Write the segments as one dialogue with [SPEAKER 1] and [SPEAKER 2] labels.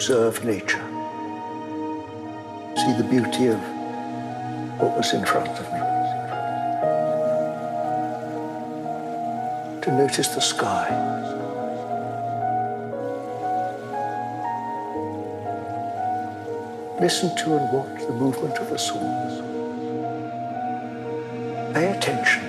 [SPEAKER 1] observe nature, see the beauty of what was in front of me, to notice the sky. Listen to and watch the movement of the swans. Pay attention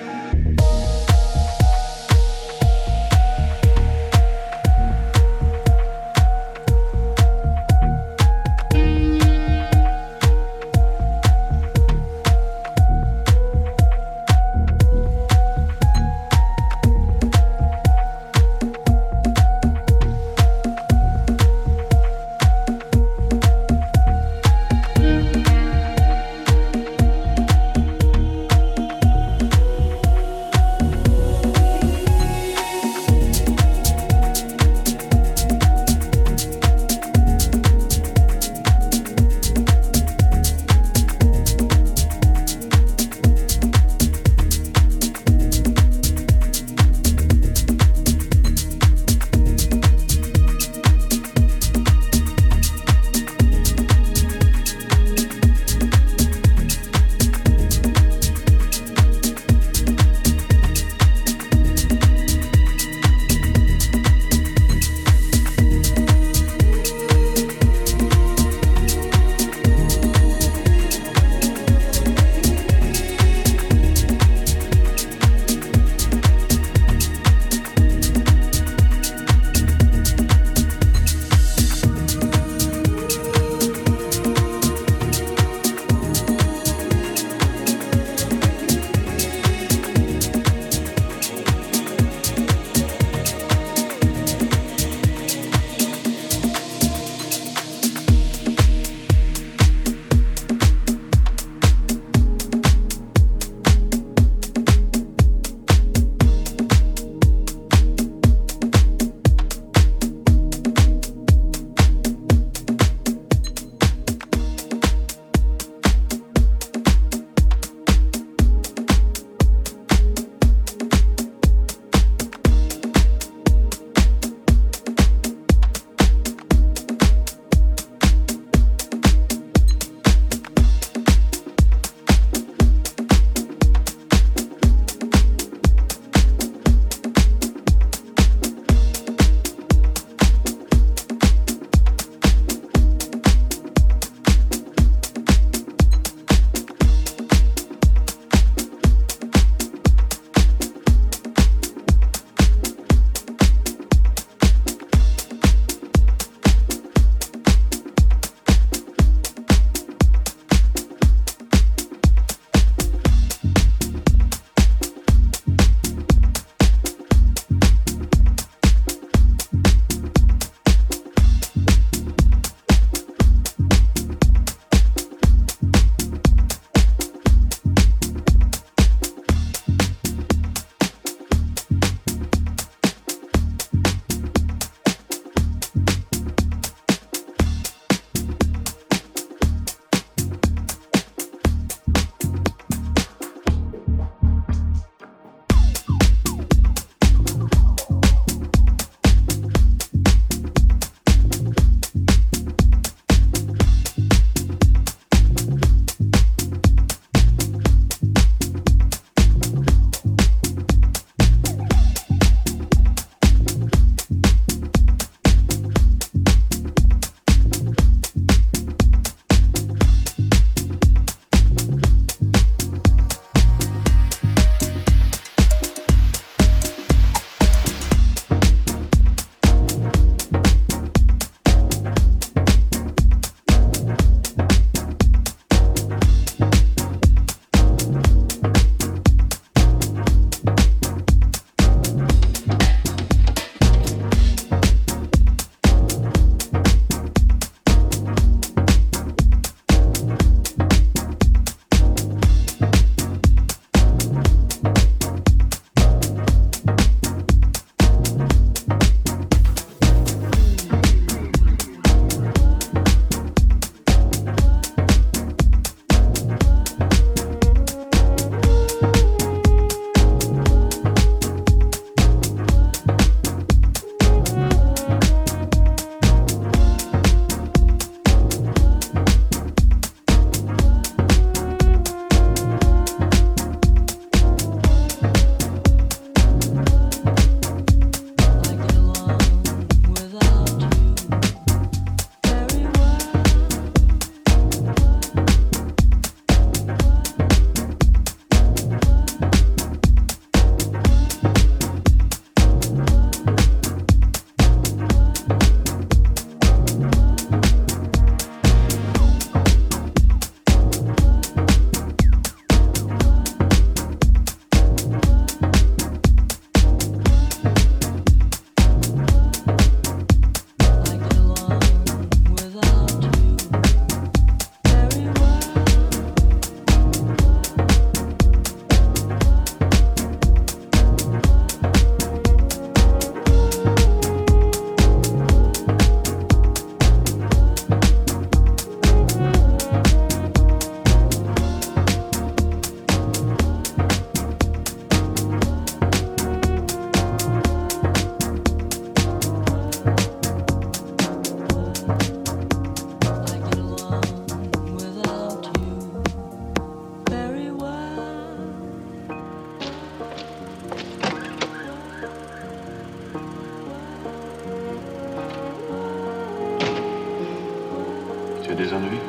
[SPEAKER 2] ennuis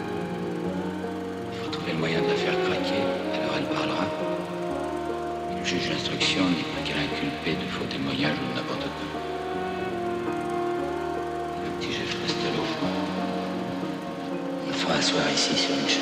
[SPEAKER 2] Il faut trouver le
[SPEAKER 3] moyen de la faire craquer, alors elle parlera. Le juge d'instruction n'est pas qu'à l'inculper de faux témoignages ou de n'importe quoi. Le petit Jeff Costello, on le fera asseoir ici sur une chaise.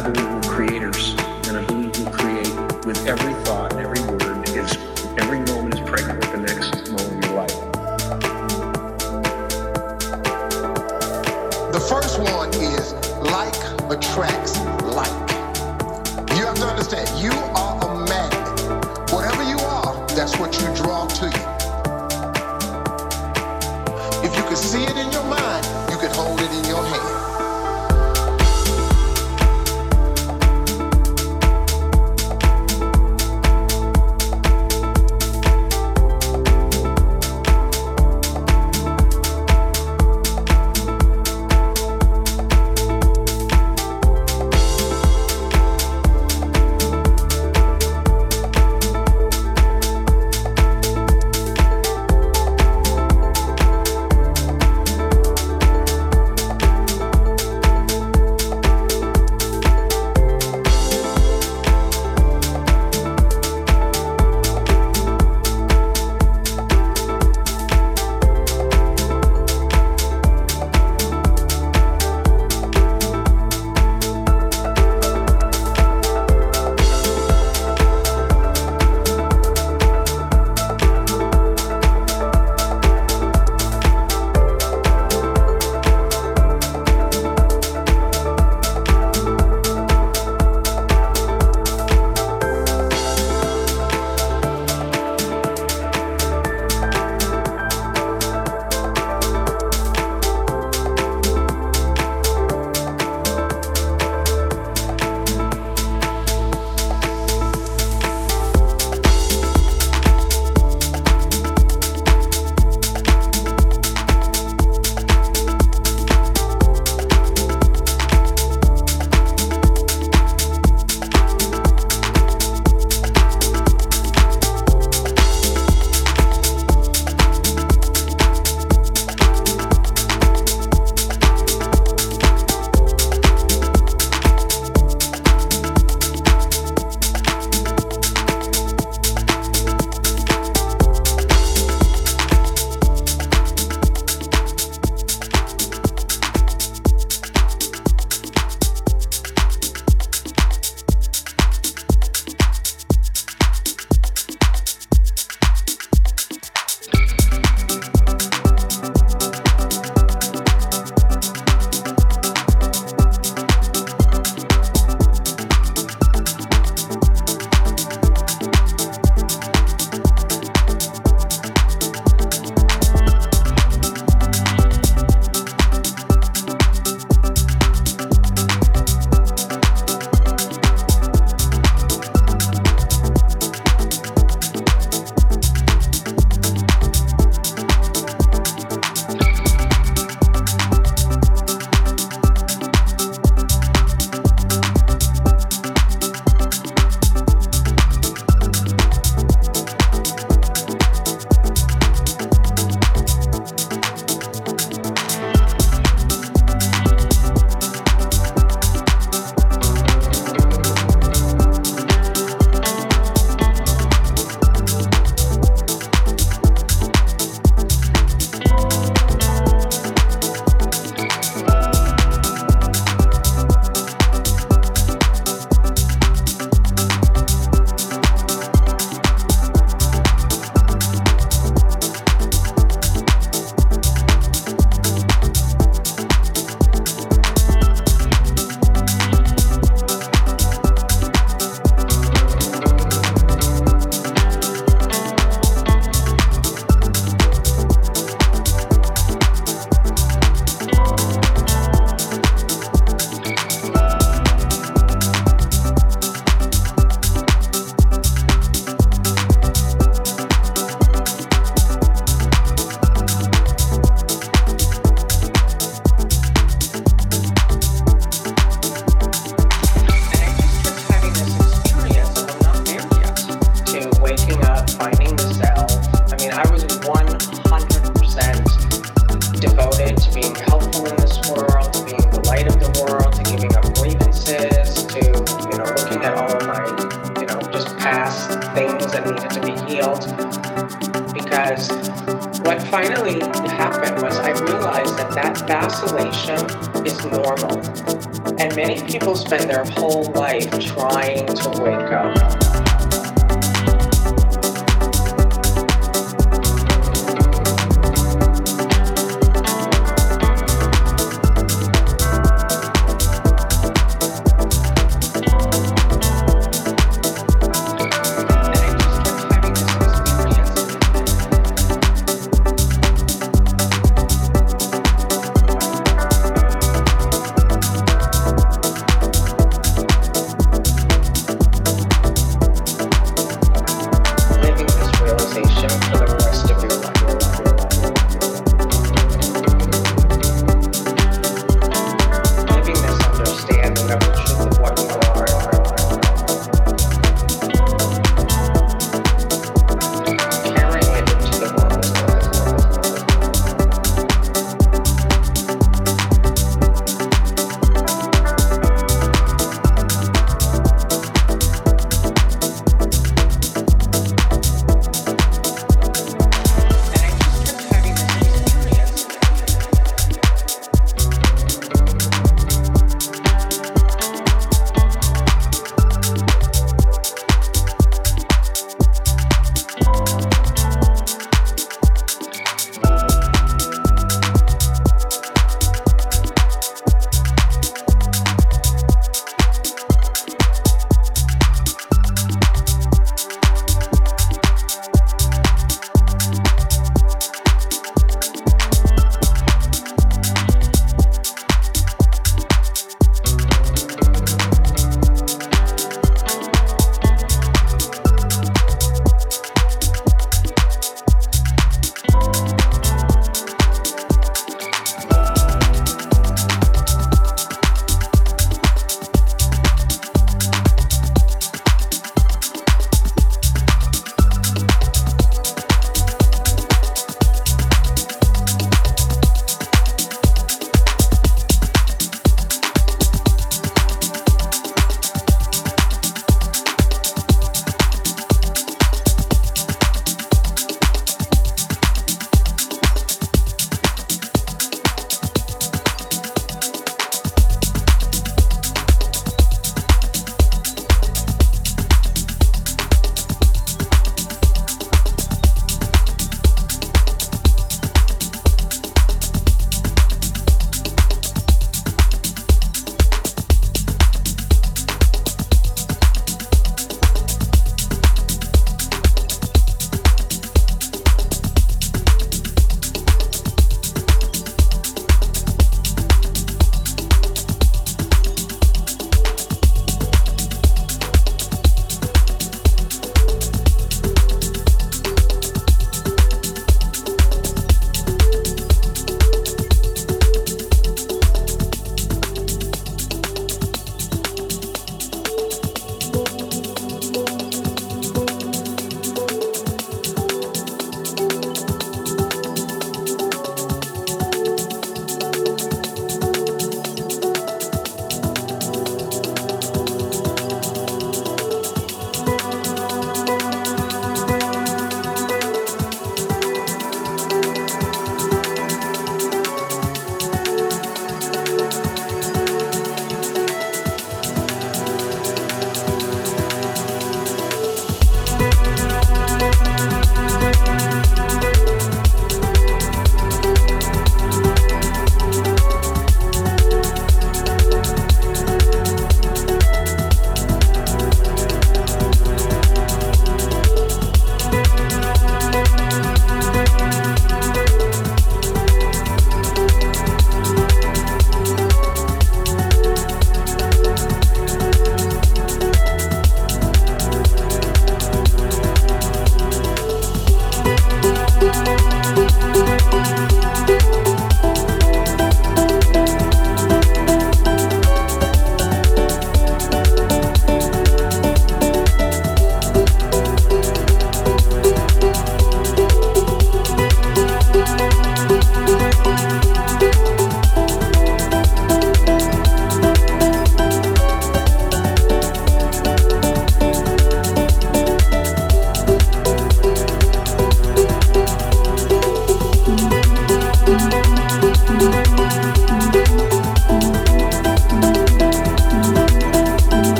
[SPEAKER 4] I believe we're creators, and I believe we create with every thought, and every word is every moment is pregnant with the next moment of your life.
[SPEAKER 5] The first one is like attracts like. You have to understand, you are a magnet. Whatever you are, that's what you draw to you. If you can see it in your mind, you can hold it in your hand.